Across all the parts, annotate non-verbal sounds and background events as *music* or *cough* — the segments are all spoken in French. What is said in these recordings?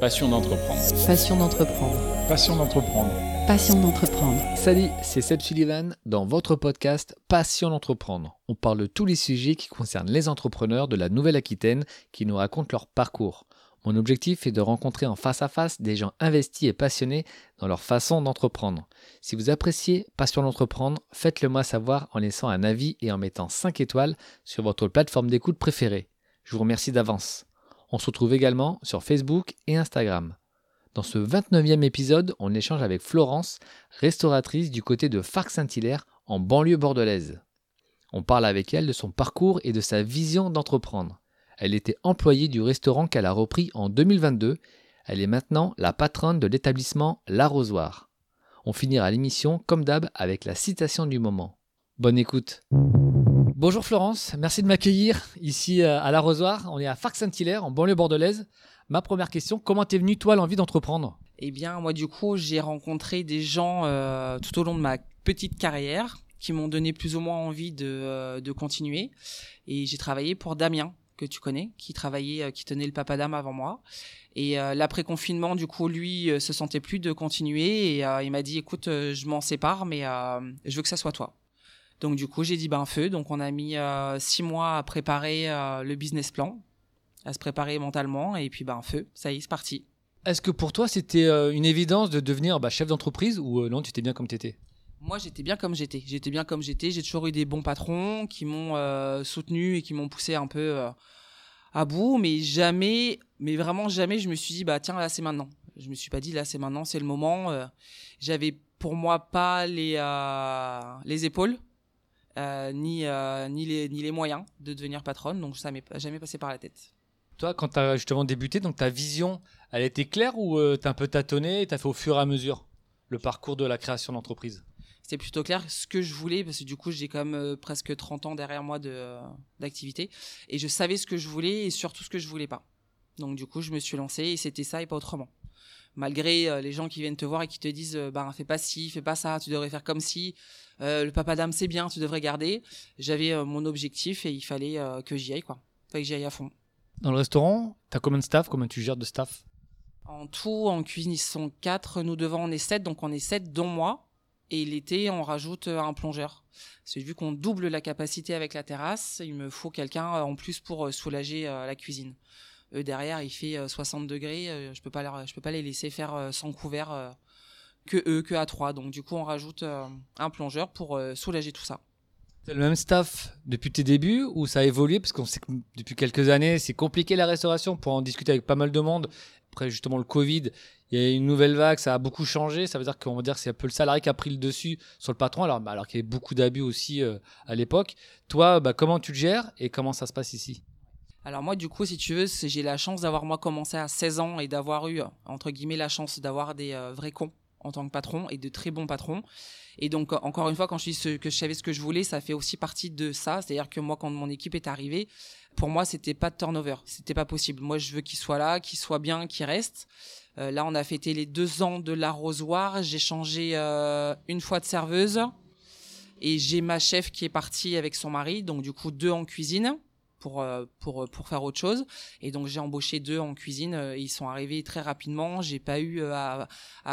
Passion d'entreprendre. Passion d'entreprendre. Passion d'entreprendre. Passion d'entreprendre. Salut, c'est Seb Sullivan dans votre podcast Passion d'entreprendre. On parle de tous les sujets qui concernent les entrepreneurs de la Nouvelle-Aquitaine qui nous racontent leur parcours. Mon objectif est de rencontrer en face à face des gens investis et passionnés dans leur façon d'entreprendre. Si vous appréciez Passion d'entreprendre, faites-le moi savoir en laissant un avis et en mettant 5 étoiles sur votre plateforme d'écoute préférée. Je vous remercie d'avance. On se retrouve également sur Facebook et Instagram. Dans ce 29e épisode, on échange avec Florence, restauratrice du côté de Farc-Saint-Hilaire en banlieue bordelaise. On parle avec elle de son parcours et de sa vision d'entreprendre. Elle était employée du restaurant qu'elle a repris en 2022. Elle est maintenant la patronne de l'établissement L'Arrosoir. On finira l'émission comme d'hab avec la citation du moment. Bonne écoute. Bonjour Florence, merci de m'accueillir ici euh, à l'Arrosoir. On est à Farc-Saint-Hilaire, en banlieue bordelaise. Ma première question, comment t'es venue toi l'envie d'entreprendre? Eh bien, moi du coup, j'ai rencontré des gens euh, tout au long de ma petite carrière qui m'ont donné plus ou moins envie de, euh, continuer. Et j'ai travaillé pour Damien, que tu connais, qui travaillait, qui tenait le papadam avant moi. Et l'après-confinement, du coup, lui se sentait plus de continuer et il m'a dit, écoute, je m'en sépare, mais je veux que ça soit toi. Donc du coup, j'ai dit ben feu. Donc on a mis euh, six mois à préparer euh, le business plan, à se préparer mentalement, et puis ben feu. Ça y est, c'est parti. Est-ce que pour toi c'était euh, une évidence de devenir bah, chef d'entreprise ou non, tu étais bien comme tu étais Moi, j'étais bien comme j'étais. J'étais bien comme j'étais. J'ai toujours eu des bons patrons qui m'ont soutenu et qui m'ont poussé un peu à bout, mais jamais, mais vraiment jamais, je me suis dit bah tiens là c'est maintenant. Je me suis pas dit là c'est maintenant, c'est le moment. J'avais pour moi pas les les épaules ni, euh, ni, les, ni les moyens de devenir patronne, donc ça m'est jamais passé par la tête. Toi, quand tu as justement débuté, donc ta vision, elle était claire ou euh, tu as un peu tâtonné et tu as fait au fur et à mesure le parcours de la création d'entreprise? C'était plutôt clair ce que je voulais, parce que du coup, j'ai quand même presque 30 ans derrière moi d'activité, et je savais ce que je voulais et surtout ce que je voulais pas. Donc du coup, je me suis lancé et c'était ça et pas autrement malgré les gens qui viennent te voir et qui te disent ben fais pas ci, fais pas ça, tu devrais faire comme si euh, le papa d'âme c'est bien, tu devrais garder. J'avais euh, mon objectif et il fallait euh, que j'y aille quoi. Fallait que j'y aille à fond. Dans le restaurant, t'as combien de staff? Comment tu gères de staff? En tout, en cuisine, ils sont quatre. Nous devant, on est sept, donc on est sept, dont moi. Et l'été, on rajoute un plongeur. C'est vu qu'on double la capacité avec la terrasse, il me faut quelqu'un en plus pour soulager la cuisine. Eux derrière, il fait 60 degrés, je peux pas peux pas les laisser faire sans couvert que eux, que à 3. Donc du coup, on rajoute euh, un plongeur pour euh, soulager tout ça. C'est le même staff depuis tes débuts ou ça a évolué? Parce qu'on sait que depuis quelques années, c'est compliqué la restauration pour en discuter avec pas mal de monde. Après justement le Covid, il y a une nouvelle vague, ça a beaucoup changé. Ça veut dire qu'on va dire que c'est un peu le salarié qui a pris le dessus sur le patron, alors, bah, alors qu'il y avait beaucoup d'abus aussi euh, à l'époque. Toi, bah, comment tu le gères et comment ça se passe ici? Alors moi du coup si tu veux j'ai la chance d'avoir moi commencé à 16 ans et d'avoir eu entre guillemets la chance d'avoir des vrais cons en tant que patron et de très bons patrons. Et donc, encore une fois, quand je dis que je savais ce que je voulais, ça fait aussi partie de ça. C'est-à-dire que moi, quand mon équipe est arrivée, pour moi, c'était pas de turnover. C'était pas possible. Moi, je veux qu'il soit là, qu'il soit bien, qu'il reste. Euh, là, on a fêté les deux ans de l'arrosoir. J'ai changé euh, une fois de serveuse. Et j'ai ma chef qui est partie avec son mari. Donc, du coup, deux en cuisine pour, euh, euh, pour faire autre chose. Et donc j'ai embauché deux en cuisine. Euh, ils sont arrivés très rapidement. J'ai pas eu à,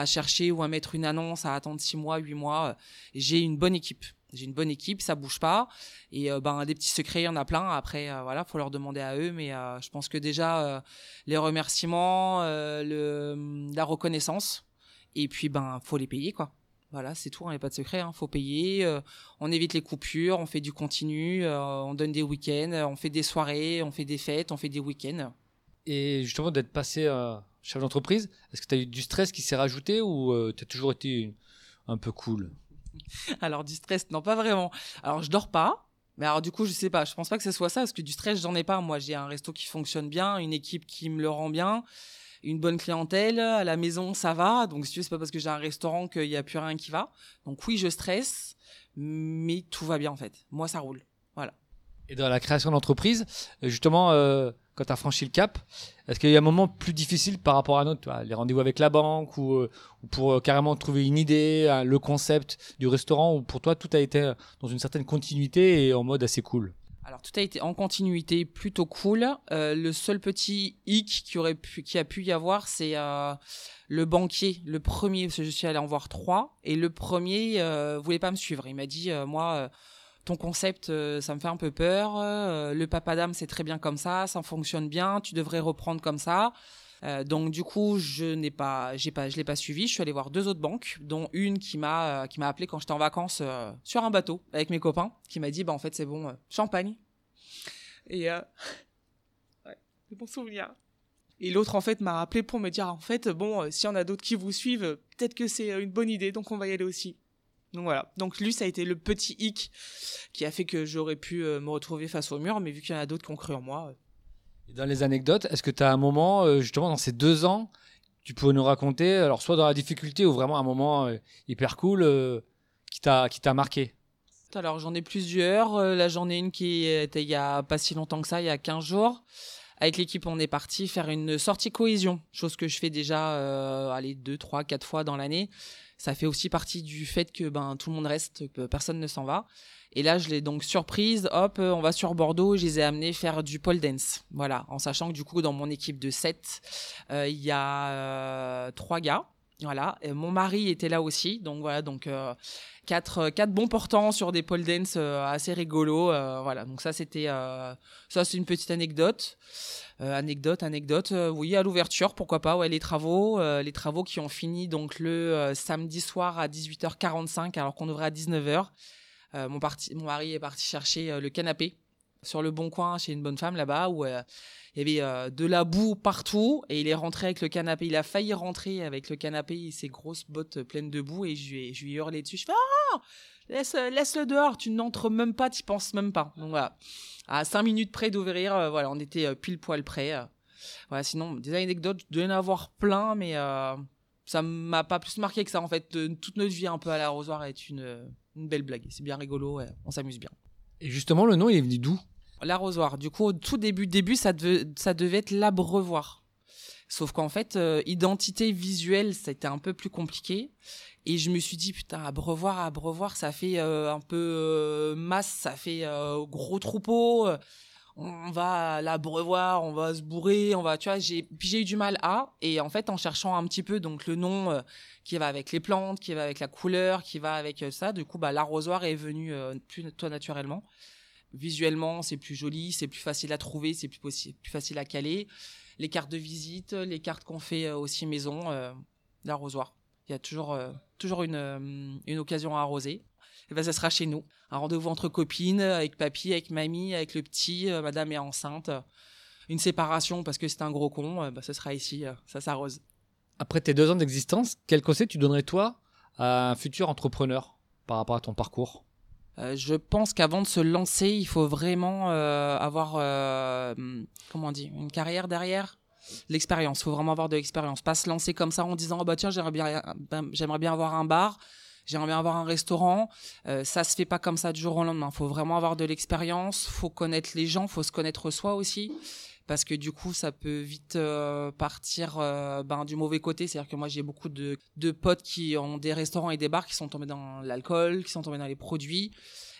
chercher ou à mettre une annonce, à attendre six mois, huit mois. J'ai une bonne équipe. J'ai une bonne équipe, ça bouge pas. Et ben des petits secrets, il y en a plein. Après, voilà, faut leur demander à eux. Mais je pense que déjà les remerciements, le, la reconnaissance, et puis ben faut les payer quoi. Voilà, c'est tout, il n'y a pas de secret, il hein. faut payer, euh, on évite les coupures, on fait du continu, euh, on donne des week-ends, on fait des soirées, on fait des fêtes, on fait des week-ends. Et justement, d'être passé à chef d'entreprise, est-ce que tu as eu du stress qui s'est rajouté ou euh, tu as toujours été un peu cool? *laughs* Alors, du stress, non, pas vraiment. Alors, je dors pas. Mais alors du coup, je sais pas, je pense pas que ce soit ça parce que du stress, j'en ai pas. Moi, j'ai un resto qui fonctionne bien, une équipe qui me le rend bien une bonne clientèle. À la maison, ça va. Donc, si tu veux, c'est pas parce que j'ai un restaurant qu'il n'y a plus rien qui va. Donc, oui, je stresse, mais tout va bien, en fait. Moi, ça roule. Voilà. Et dans la création d'entreprise, justement, euh, quand tu as franchi le cap, est-ce qu'il y a un moment plus difficile par rapport à un autre Les rendez-vous avec la banque ou, euh, pour euh, carrément trouver une idée, le concept du restaurant ou pour toi, tout a été dans une certaine continuité et en mode assez cool? Alors tout a été en continuité, plutôt cool. Euh, le seul petit hic qui aurait pu, qui a pu y avoir, c'est euh, le banquier, le premier, parce que je suis allé en voir trois, et le premier euh, voulait pas me suivre. Il m'a dit, euh, moi, euh, ton concept, euh, ça me fait un peu peur. le papadam, c'est très bien comme ça, ça fonctionne bien. Tu devrais reprendre comme ça. Euh, donc du coup, je n'ai pas, pas, je l'ai pas suivi. Je suis allé voir deux autres banques, dont une qui m'a, euh, qui m'a appelé quand j'étais en vacances euh, sur un bateau avec mes copains, qui m'a dit, bah en fait c'est bon, champagne. Et *laughs* ouais, c'est bon souvenir. Et l'autre en fait m'a appelé pour me dire, en fait bon, s'il y en a d'autres qui vous suivent, peut-être que c'est une bonne idée, donc on va y aller aussi. Donc voilà. Donc lui, ça a été le petit hic qui a fait que j'aurais pu me retrouver face au mur, mais vu qu'il y en a d'autres qui ont cru en moi. Et dans les anecdotes, est-ce que tu as un moment, euh, justement, dans ces deux ans, tu peux nous raconter, alors soit dans la difficulté ou vraiment un moment euh, hyper cool euh, qui t'a marqué? Alors j'en ai plusieurs. Euh, là j'en ai une qui était il y a pas si longtemps que ça, il y a 15 jours. Avec l'équipe, on est parti faire une sortie cohésion, chose que je fais déjà allez deux, trois, quatre fois dans l'année. Ça fait aussi partie du fait que ben tout le monde reste, que personne ne s'en va. Et là, je l'ai donc surprise. Hop, euh, on va sur Bordeaux. Je les ai amenés faire du pole dance. Voilà, en sachant que du coup, dans mon équipe de 7, il y a euh, trois gars. Voilà, Et mon mari était là aussi. Donc voilà, donc euh, quatre, euh, bons portants sur des pole dance euh, assez rigolos. euh, voilà, donc ça c'était euh, ça c'est une petite anecdote. Euh, anecdote, anecdote. euh, oui, à l'ouverture, pourquoi pas. Ouais, les travaux, euh, les travaux qui ont fini donc le euh, samedi soir à 18h45 alors qu'on ouvrait à 19h. Euh, mon, mari est parti chercher euh, le canapé sur le bon coin chez une bonne femme là-bas où euh, il y avait euh, de la boue partout et il est rentré avec le canapé. Il a failli rentrer avec le canapé et ses grosses bottes pleines de boue et je lui ai, je lui ai hurlé dessus. Je fais ah laisse laisse-le dehors, tu n'entres même pas, tu penses même pas. Donc à cinq minutes près d'ouvrir, voilà, on était pile poil près. Voilà, sinon des anecdotes, je y en avoir plein, mais ça m'a pas plus marqué que ça en fait. Toute notre vie un peu à l'arrosoir est une une belle blague. C'est bien rigolo, ouais, on s'amuse bien. Et justement, le nom, il est venu d'où? L'arrosoir. Du coup, au tout début, début, ça devait, ça devait être l'abreuvoir. Sauf qu'en fait, euh, identité visuelle, c'était un peu plus compliqué. Et je me suis dit, putain, abreuvoir, abreuvoir, ça fait euh, un peu euh, masse, ça fait gros troupeau. On va l'abreuvoir, on va se bourrer, on va, tu vois, j'ai, puis j'ai eu du mal à. Et en fait, en cherchant un petit peu, donc le nom euh, qui va avec les plantes, qui va avec la couleur, qui va avec euh, ça, du coup, bah, l'arrosoir est venu euh, plus, toi, naturellement visuellement c'est plus joli, c'est plus facile à trouver, c'est plus, plus facile à caler. Les cartes de visite, les cartes qu'on fait aussi maison, l'arrosoir. Il y a toujours, toujours une, une occasion à arroser. Et ben, ça sera chez nous. Un rendez-vous entre copines, avec papy, avec mamie, avec le petit, euh, madame est enceinte. Une séparation parce que c'est un gros con, euh, bah, ce sera ici, euh, ça s'arrose. Après tes deux ans d'existence, quel conseil tu donnerais toi à un futur entrepreneur par rapport à ton parcours? Euh, je pense qu'avant de se lancer, il faut vraiment euh, avoir, euh, comment on dit, une carrière derrière. L'expérience, il faut vraiment avoir de l'expérience. Pas se lancer comme ça en disant oh bah tiens j'aimerais bien, ben, j'aimerais bien avoir un bar, j'aimerais bien avoir un restaurant. Euh, ça se fait pas comme ça du jour au lendemain. Il faut vraiment avoir de l'expérience, faut connaître les gens, faut se connaître soi aussi. Parce que du coup, ça peut vite euh, partir euh, ben, du mauvais côté. C'est-à-dire que moi, j'ai beaucoup de, de potes qui ont des restaurants et des bars qui sont tombés dans l'alcool, qui sont tombés dans les produits.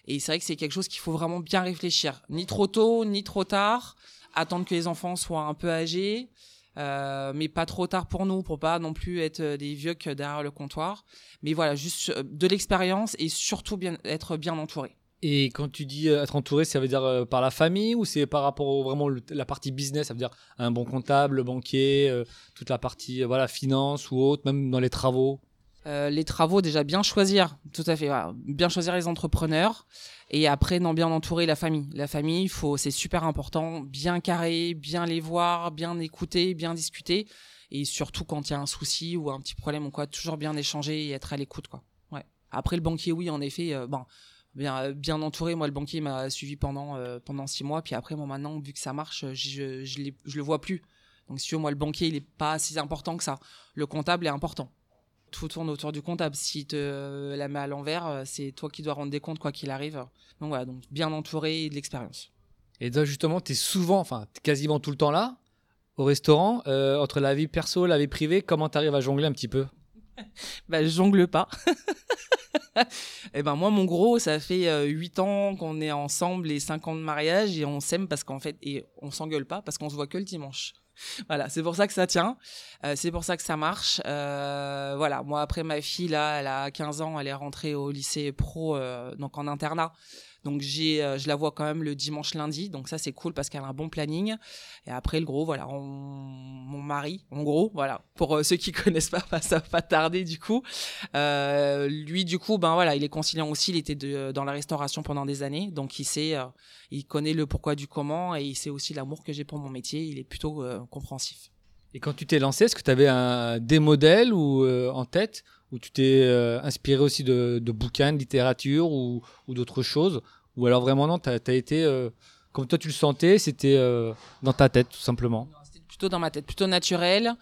Et c'est vrai que c'est quelque chose qu'il faut vraiment bien réfléchir. Ni trop tôt, ni trop tard. Attendre que les enfants soient un peu âgés. Euh, mais pas trop tard pour nous, pour pas non plus être euh, des vieux que derrière le comptoir. Mais voilà, juste euh, de l'expérience et surtout être bien entouré. Et quand tu dis être entouré, ça veut dire par la famille ou c'est par rapport au vraiment la partie business, ça veut dire un bon comptable, le banquier, toute la partie voilà finance ou autre, même dans les travaux? Euh, les travaux, déjà bien choisir, tout à fait, voilà. bien choisir les entrepreneurs. Et après, non, bien entourer la famille. La famille, faut, c'est super important, bien carré, bien les voir, bien écouter, bien discuter. Et surtout quand il y a un souci ou un petit problème ou quoi, toujours bien échanger et être à l'écoute, quoi. Ouais. Après, le banquier, oui, en effet, euh, bon, bien, bien entouré. Moi, le banquier m'a suivi pendant, euh, pendant six mois. Puis après, moi, maintenant, vu que ça marche, je, je, je le vois plus. Donc, si moi, le banquier, il est pas si important que ça. Le comptable est important tout tourne autour du comptable. Si te la met à l'envers, euh, c'est toi qui dois rendre des comptes quoi qu'il arrive. Donc voilà, donc bien entouré et de l'expérience. Et toi justement, tu es souvent, enfin quasiment tout le temps là, au restaurant, euh, entre la vie perso, la vie privée, comment tu arrives à jongler un petit peu? *laughs* Bah je jongle pas. *laughs* Eh ben moi, mon gros, ça fait euh, 8 ans qu'on est ensemble et 5 ans de mariage et on s'aime parce qu'en fait, et on s'engueule pas parce qu'on se voit que le dimanche. *laughs* Voilà, c'est pour ça que ça tient, euh, c'est pour ça que ça marche. Euh, voilà, moi après ma fille là, elle a 15 ans, elle est rentrée au lycée pro, euh, donc en internat. Donc j'ai, euh, je la vois quand même le dimanche lundi, donc ça c'est cool parce qu'elle a un bon planning. Et après le gros, voilà, on- mon mari, en gros, voilà, pour euh, ceux qui *laughs* connaissent pas, ça va pas tarder du coup. Euh, lui du coup, ben voilà, il est conciliant aussi, il était de- dans la restauration pendant des années, donc il sait, euh, il connaît le pourquoi du comment et il sait aussi l'amour que j'ai pour mon métier. Il est plutôt compréhensif. Et quand tu t'es lancé, est-ce que tu avais un, des modèles ou, euh, en tête ou tu t'es euh, inspiré aussi de, de bouquins, de littérature ou, ou d'autres choses? Ou alors vraiment non, tu as, été, euh, comme toi tu le sentais, c'était euh, dans ta tête tout simplement? C'était plutôt dans ma tête, plutôt naturel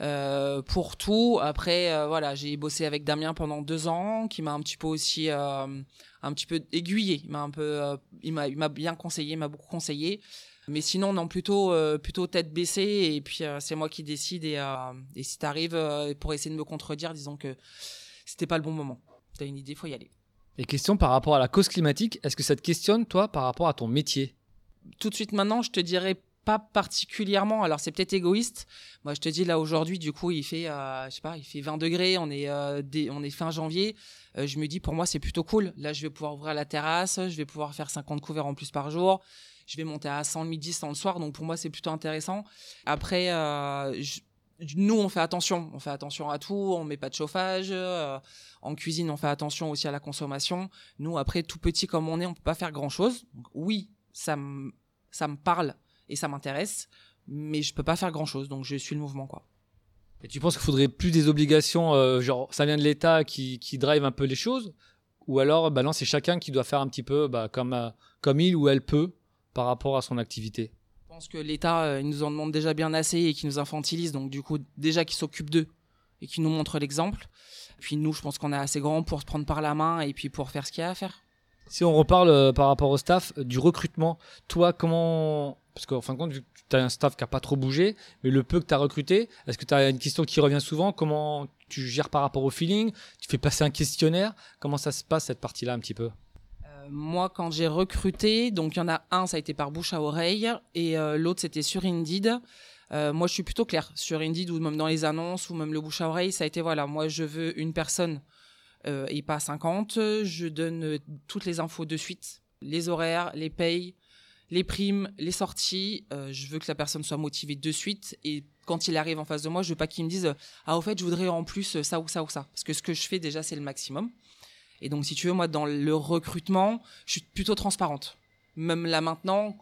euh, pour tout. Après, euh, voilà, j'ai bossé avec Damien pendant deux ans, qui m'a un petit peu aussi, un petit peu aiguillé. Il m'a un peu, il m'a, bien conseillé, il m'a beaucoup conseillé. Mais sinon, non, plutôt, euh, plutôt tête baissée. Et puis, euh, c'est moi qui décide. Et, euh, et si t'arrives euh, pour essayer de me contredire, disons que c'était pas le bon moment. T'as une idée, faut y aller. Et question par rapport à la cause climatique, est-ce que ça te questionne toi par rapport à ton métier? Tout de suite maintenant, je te dirais pas particulièrement. Alors c'est peut-être égoïste. Moi, je te dis là aujourd'hui, du coup, il fait, euh, je sais pas, il fait 20 degrés. On est, dès- on est fin janvier. Je me dis pour moi c'est plutôt cool. Là, je vais pouvoir ouvrir la terrasse. Je vais pouvoir faire 50 couverts en plus par jour. Je vais monter à 100 le midi, 100 le soir. Donc pour moi c'est plutôt intéressant. Après, euh, nous on fait attention. On fait attention à tout. On met pas de chauffage. euh, en cuisine, on fait attention aussi à la consommation. Nous, après, tout petit comme on est, on peut pas faire grand chose. Oui, ça me, ça me parle et ça m'intéresse, mais je peux pas faire grand chose. Donc, je suis le mouvement, quoi. Et tu penses qu'il faudrait plus des obligations, euh, genre ça vient de l'État qui, drive un peu les choses? Ou alors, bah non, c'est chacun qui doit faire un petit peu bah, comme, comme il ou elle peut par rapport à son activité Je pense que l'État, euh, il nous en demande déjà bien assez et qui nous infantilise. Donc, du coup, déjà qu'il s'occupe d'eux et qui nous montre l'exemple. Puis nous, je pense qu'on est assez grand pour se prendre par la main et puis pour faire ce qu'il y a à faire. Si on reparle euh, par rapport au staff, euh, du recrutement, toi, comment. Parce qu'en fin de compte, tu as un staff qui n'a pas trop bougé, mais le peu que tu as recruté, est-ce que tu as une question qui revient souvent? Comment tu gères par rapport au feeling? Tu fais passer un questionnaire? Comment ça se passe cette partie-là un petit peu? Moi, quand j'ai recruté, donc il y en a un, ça a été par bouche à oreille, et euh, l'autre, c'était sur Indeed. Euh, moi, je suis plutôt claire sur Indeed ou même dans les annonces ou même le bouche à oreille. Ça a été voilà, moi, je veux une personne euh, et pas 50. Je donne toutes les infos de suite, les horaires, les payes, les primes, les sorties. Je veux que la personne soit motivée de suite et quand il arrive en face de moi, je veux pas qu'il me dise ah au fait, je voudrais en plus ça ou ça ou ça parce que ce que je fais déjà c'est le maximum. Et donc, si tu veux, moi, dans le recrutement, je suis plutôt transparente. Même là maintenant,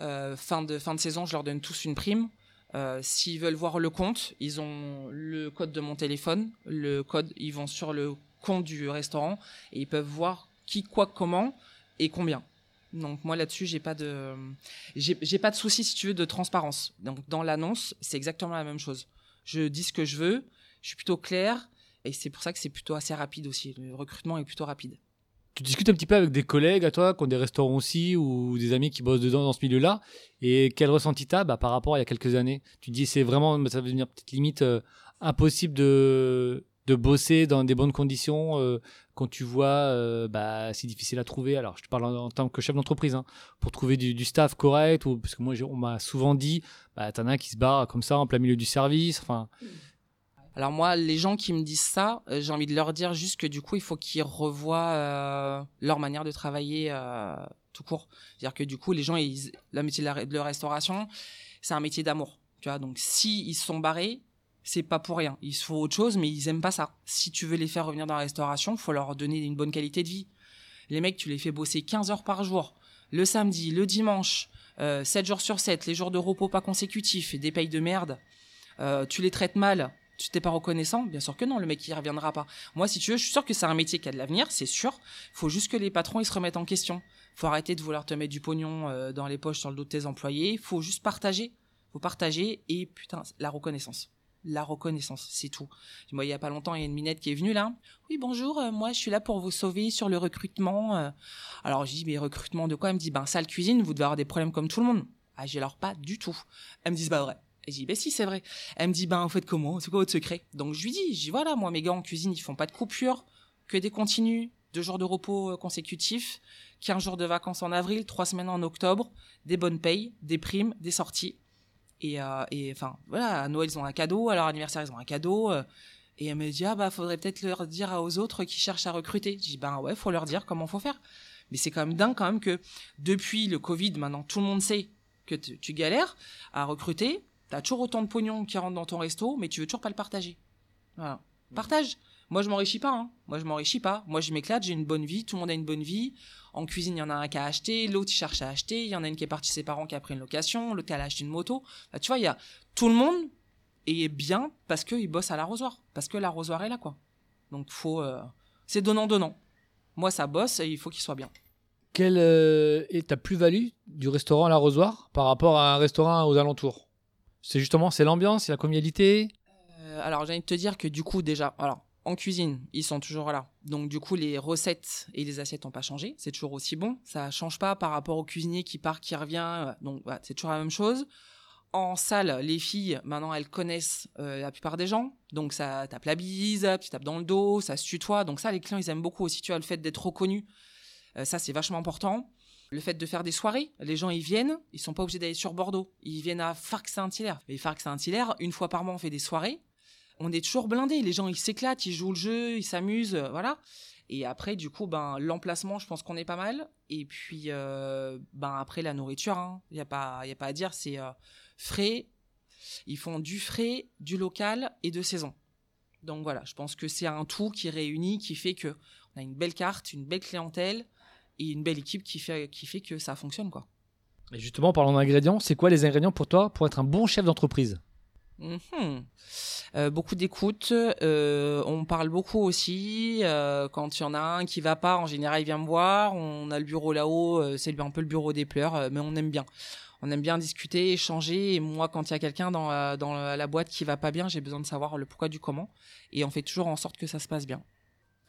euh, fin, de, fin de saison, je leur donne tous une prime. Euh, S'ils veulent voir le compte, ils ont le code de mon téléphone. Le code, ils vont sur le compte du restaurant et ils peuvent voir qui, quoi, comment et combien. Donc moi là-dessus, j'ai pas de, j'ai pas de souci si tu veux de transparence. Donc dans l'annonce, c'est exactement la même chose. Je dis ce que je veux, je suis plutôt clair et c'est pour ça que c'est plutôt assez rapide aussi. Le recrutement est plutôt rapide. Tu discutes un petit peu avec des collègues à toi qui ont des restaurants aussi ou des amis qui bossent dedans dans ce milieu-là et quel ressenti tu as bah, par rapport à il y a quelques années? Tu dis c'est vraiment, ça va devenir peut-être limite euh, impossible de, de bosser dans des bonnes conditions euh, quand tu vois euh, bah, c'est difficile à trouver. Alors je te parle en, en tant que chef d'entreprise hein, pour trouver du, du staff correct ou parce que moi on m'a souvent dit bah, t'en as qui se barrent comme ça en plein milieu du service. Enfin, Alors moi, les gens qui me disent ça, euh, j'ai envie de leur dire juste que du coup, il faut qu'ils revoient euh, leur manière de travailler euh, tout court. C'est-à-dire que du coup, les gens, ils, le métier de la, la restauration, c'est un métier d'amour. Tu donc si ils se sont barrés, c'est pas pour rien. Ils font autre chose, mais ils aiment pas ça. Si tu veux les faire revenir dans la restauration, faut leur donner une bonne qualité de vie. Les mecs, tu les fais bosser 15 heures par jour, le samedi, le dimanche, euh, 7 jours sur 7, les jours de repos pas consécutifs, des payes de merde. Tu les traites mal, tu t'es pas reconnaissant Bien sûr que non, le mec il reviendra pas. Moi, si tu veux, je suis sûr que c'est un métier qui a de l'avenir, c'est sûr. Faut juste que les patrons ils se remettent en question. Faut arrêter de vouloir te mettre du pognon euh, dans les poches sur le dos de tes employés. Faut juste partager. Faut partager et putain, la reconnaissance. La reconnaissance, c'est tout. Moi, il y a pas longtemps, il y a une minette qui est venue là. Oui, bonjour, euh, moi je suis là pour vous sauver sur le recrutement. euh. Alors je dis, mais recrutement de quoi? Elle me dit, ben salle cuisine, vous devez avoir des problèmes comme tout le monde. Ah, j'ai alors pas du tout. Elle me dit, c'est pas vrai. Et je dis, ben si, c'est vrai. Elle me dit, ben, en fait, comment? C'est quoi votre secret? Donc, je lui dis, je dis, voilà, moi, mes gars en cuisine, ils font pas de coupure. que des continues, deux jours de repos euh, consécutifs, 15 jours de vacances en avril, trois semaines en octobre, des bonnes payes, des primes, des sorties. Et, euh, enfin, voilà, à Noël, ils ont un cadeau, à leur anniversaire, ils ont un cadeau. euh, et elle me dit, ah bah, faudrait peut-être leur dire aux autres qui cherchent à recruter. Je dis, ben ouais, faut leur dire comment faut faire. Mais c'est quand même dingue quand même que depuis le Covid, maintenant, tout le monde sait que tu galères à recruter. T'as toujours autant de pognon qui rentre dans ton resto, mais tu veux toujours pas le partager. Voilà. Partage. Moi, je m'enrichis pas. Hein. Moi, je m'enrichis pas. Moi, je m'éclate. J'ai une bonne vie. Tout le monde a une bonne vie. En cuisine, il y en a un qui a acheté. L'autre, il cherche à acheter. Il y en a une qui est partie ses parents qui a pris une location. L'autre, elle a acheté une moto. Bah, tu vois, il y a tout le monde est bien parce qu'il bosse à l'arrosoir. Parce que l'arrosoir est là, quoi. Donc, faut. euh, C'est donnant-donnant. Moi, ça bosse et il faut qu'il soit bien. Quelle euh, est ta plus-value du restaurant à l'arrosoir par rapport à un restaurant aux alentours? C'est justement c'est l'ambiance, c'est la convivialité. Euh, alors, j'ai envie de te dire que du coup, déjà, alors, en cuisine, ils sont toujours là. Donc, du coup, les recettes et les assiettes n'ont pas changé. C'est toujours aussi bon. Ça change pas par rapport au cuisinier qui part, qui revient. Euh, Donc, c'est toujours la même chose. En salle, les filles, maintenant, elles connaissent euh, la plupart des gens. Donc, ça tape la bise, tu tapes dans le dos, ça se tutoie. Donc, ça, les clients, ils aiment beaucoup aussi. Tu vois, le fait d'être reconnu, euh, ça, c'est vachement important. Le fait de faire des soirées, les gens ils viennent, ils sont pas obligés d'aller sur Bordeaux, ils viennent à Farc Saint-Hilaire. Mais Farc Saint-Hilaire, une fois par mois, on fait des soirées. On est toujours blindés, les gens ils s'éclatent, ils jouent le jeu, ils s'amusent, euh, voilà. Et après, du coup, ben l'emplacement, je pense qu'on est pas mal. Et puis, euh, ben après la nourriture, hein, il y a pas, y a pas à dire, c'est euh, frais. Ils font du frais, du local et de saison. Donc voilà, je pense que c'est un tout qui réunit, qui fait que on a une belle carte, une belle clientèle et une belle équipe qui fait, qui fait que ça fonctionne quoi. Et justement, parlons d'ingrédients, c'est quoi les ingrédients pour toi pour être un bon chef d'entreprise? Mhm. Euh, beaucoup d'écoute. euh, on parle beaucoup aussi. euh, quand il y en a un qui va pas, en général, il vient me voir. On a le bureau là-haut. c'est un peu le bureau des pleurs, mais on aime bien. On aime bien discuter, échanger. Et moi, quand il y a quelqu'un dans, la- dans la boîte qui va pas bien, j'ai besoin de savoir le pourquoi du comment. Et on fait toujours en sorte que ça se passe bien.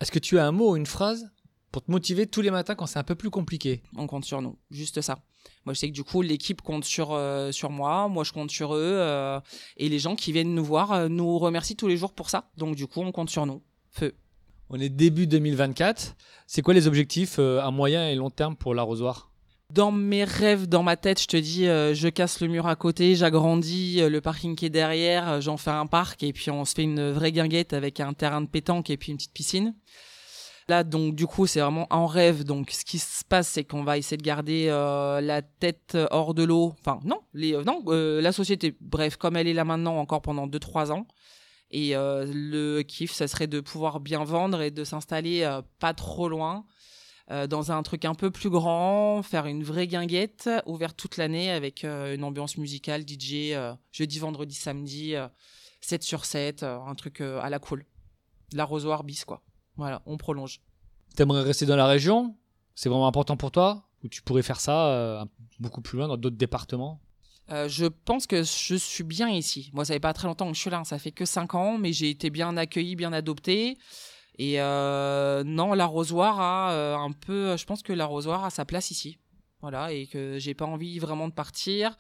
Est-ce que tu as un mot une phrase pour te motiver tous les matins quand c'est un peu plus compliqué on compte sur nous, juste ça. Moi, je sais que du coup, l'équipe compte sur euh, sur moi, moi je compte sur eux, euh, et les gens qui viennent nous voir euh, nous remercient tous les jours pour ça. Donc du coup, on compte sur nous. Feu. On est début 2024. C'est quoi les objectifs à moyen et long terme pour l'arrosoir? Dans mes rêves, dans ma tête, je te dis, euh, je casse le mur à côté, j'agrandis euh, le parking qui est derrière, euh, j'en fais un parc, et puis on se fait une vraie guinguette avec un terrain de pétanque et puis une petite piscine. Donc, du coup, c'est vraiment en rêve. Donc, ce qui se passe, c'est qu'on va essayer de garder euh, la tête hors de l'eau. Enfin, non, euh, non euh, la société, bref, comme elle est là maintenant, encore pendant 2-3 ans. Et euh, le kiff, ça serait de pouvoir bien vendre et de s'installer euh, pas trop loin, euh, dans un truc un peu plus grand, faire une vraie guinguette, ouverte toute l'année avec euh, une ambiance musicale, DJ, euh, jeudi, vendredi, samedi, euh, 7 sur 7, euh, un truc euh, à la cool. L'arrosoir bis, quoi. Voilà, on prolonge. T'aimerais rester dans la région? C'est vraiment important pour toi? Ou tu pourrais faire ça euh, beaucoup plus loin dans d'autres départements? Euh, je pense que je suis bien ici. Moi, ça fait pas très longtemps que je suis là. Ça fait que 5 ans, mais j'ai été bien accueilli, bien adopté. Et euh, non, l'arrosoir a un peu. Je pense que l'arrosoir a sa place ici. Voilà, et que j'ai pas envie vraiment de partir.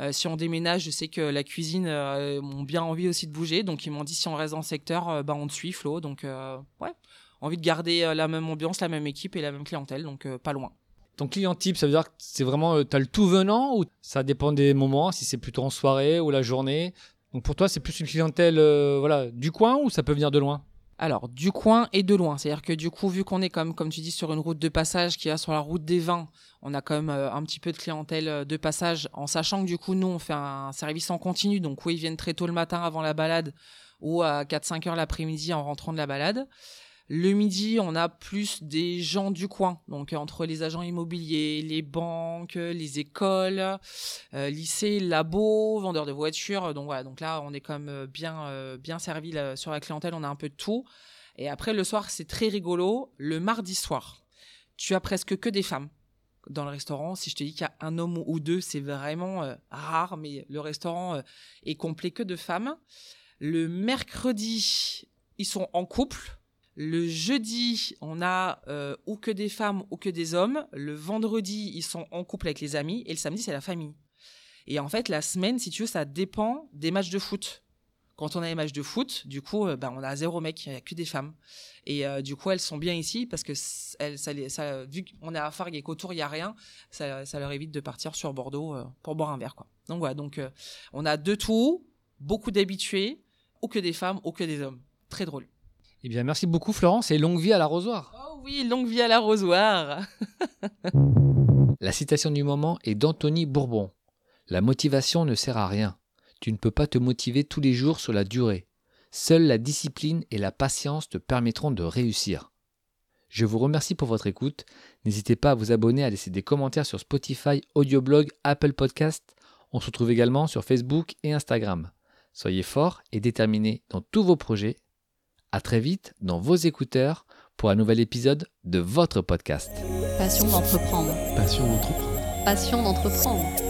Euh, si on déménage, je sais que la cuisine euh, m'ont bien envie aussi de bouger. Donc, ils m'ont dit si on reste dans le secteur, euh, bah, on te suit, Flo. Donc, ouais, envie de garder la même ambiance, la même équipe et la même clientèle. Donc, pas loin. Ton client type, ça veut dire que c'est vraiment, euh, t'as le tout venant ou ça dépend des moments, si c'est plutôt en soirée ou la journée? Donc pour toi, c'est plus une clientèle voilà, du coin ou ça peut venir de loin? Alors, du coin et de loin. C'est-à-dire que du coup, vu qu'on est comme, comme tu dis, sur une route de passage qui va sur la route des vins, on a quand même euh, un petit peu de clientèle euh, de passage, en sachant que du coup, nous, on fait un service en continu. Donc, oui, ils viennent très tôt le matin avant la balade ou à 4-5 heures l'après-midi en rentrant de la balade. Le midi, on a plus des gens du coin, donc entre les agents immobiliers, les banques, les écoles, euh, lycées, labos, vendeurs de voitures. Donc voilà, donc là, on est même euh, bien, euh, bien servi sur la clientèle. On a un peu de tout. Et après, le soir, c'est très rigolo. Le mardi soir, tu as presque que des femmes dans le restaurant. Si je te dis qu'il y a un homme ou deux, c'est vraiment rare, mais le restaurant est complet que de femmes. Le mercredi, ils sont en couple. Le jeudi, on a euh, ou que des femmes ou que des hommes. Le vendredi, ils sont en couple avec les amis. Et le samedi, c'est la famille. Et en fait, la semaine, si tu veux, ça dépend des matchs de foot Quand on a les matchs de foot, du coup, euh, ben, on a zéro mec, il n'y a que des femmes. Et euh, du coup, elles sont bien ici parce que ça, vu qu'on est à Fargue et qu'autour il y a rien, ça, leur évite de partir sur Bordeaux euh, pour boire un verre, quoi. Donc voilà, donc euh, on a de tout, beaucoup d'habitués, ou que des femmes, ou que des hommes. Très drôle. Eh bien, merci beaucoup, Florence, et longue vie à l'arrosoir. Oh oui, longue vie à l'arrosoir. *laughs* La citation du moment est d'Anthony Bourbon. La motivation ne sert à rien. Tu ne peux pas te motiver tous les jours sur la durée. Seule la discipline et la patience te permettront de réussir. Je vous remercie pour votre écoute. N'hésitez pas à vous abonner, à laisser des commentaires sur Spotify, Audioblog, Apple Podcast. On se retrouve également sur Facebook et Instagram. Soyez forts et déterminés dans tous vos projets. À très vite dans vos écouteurs pour un nouvel épisode de votre podcast. Passion d'entreprendre. Passion d'entreprendre. Passion d'entreprendre.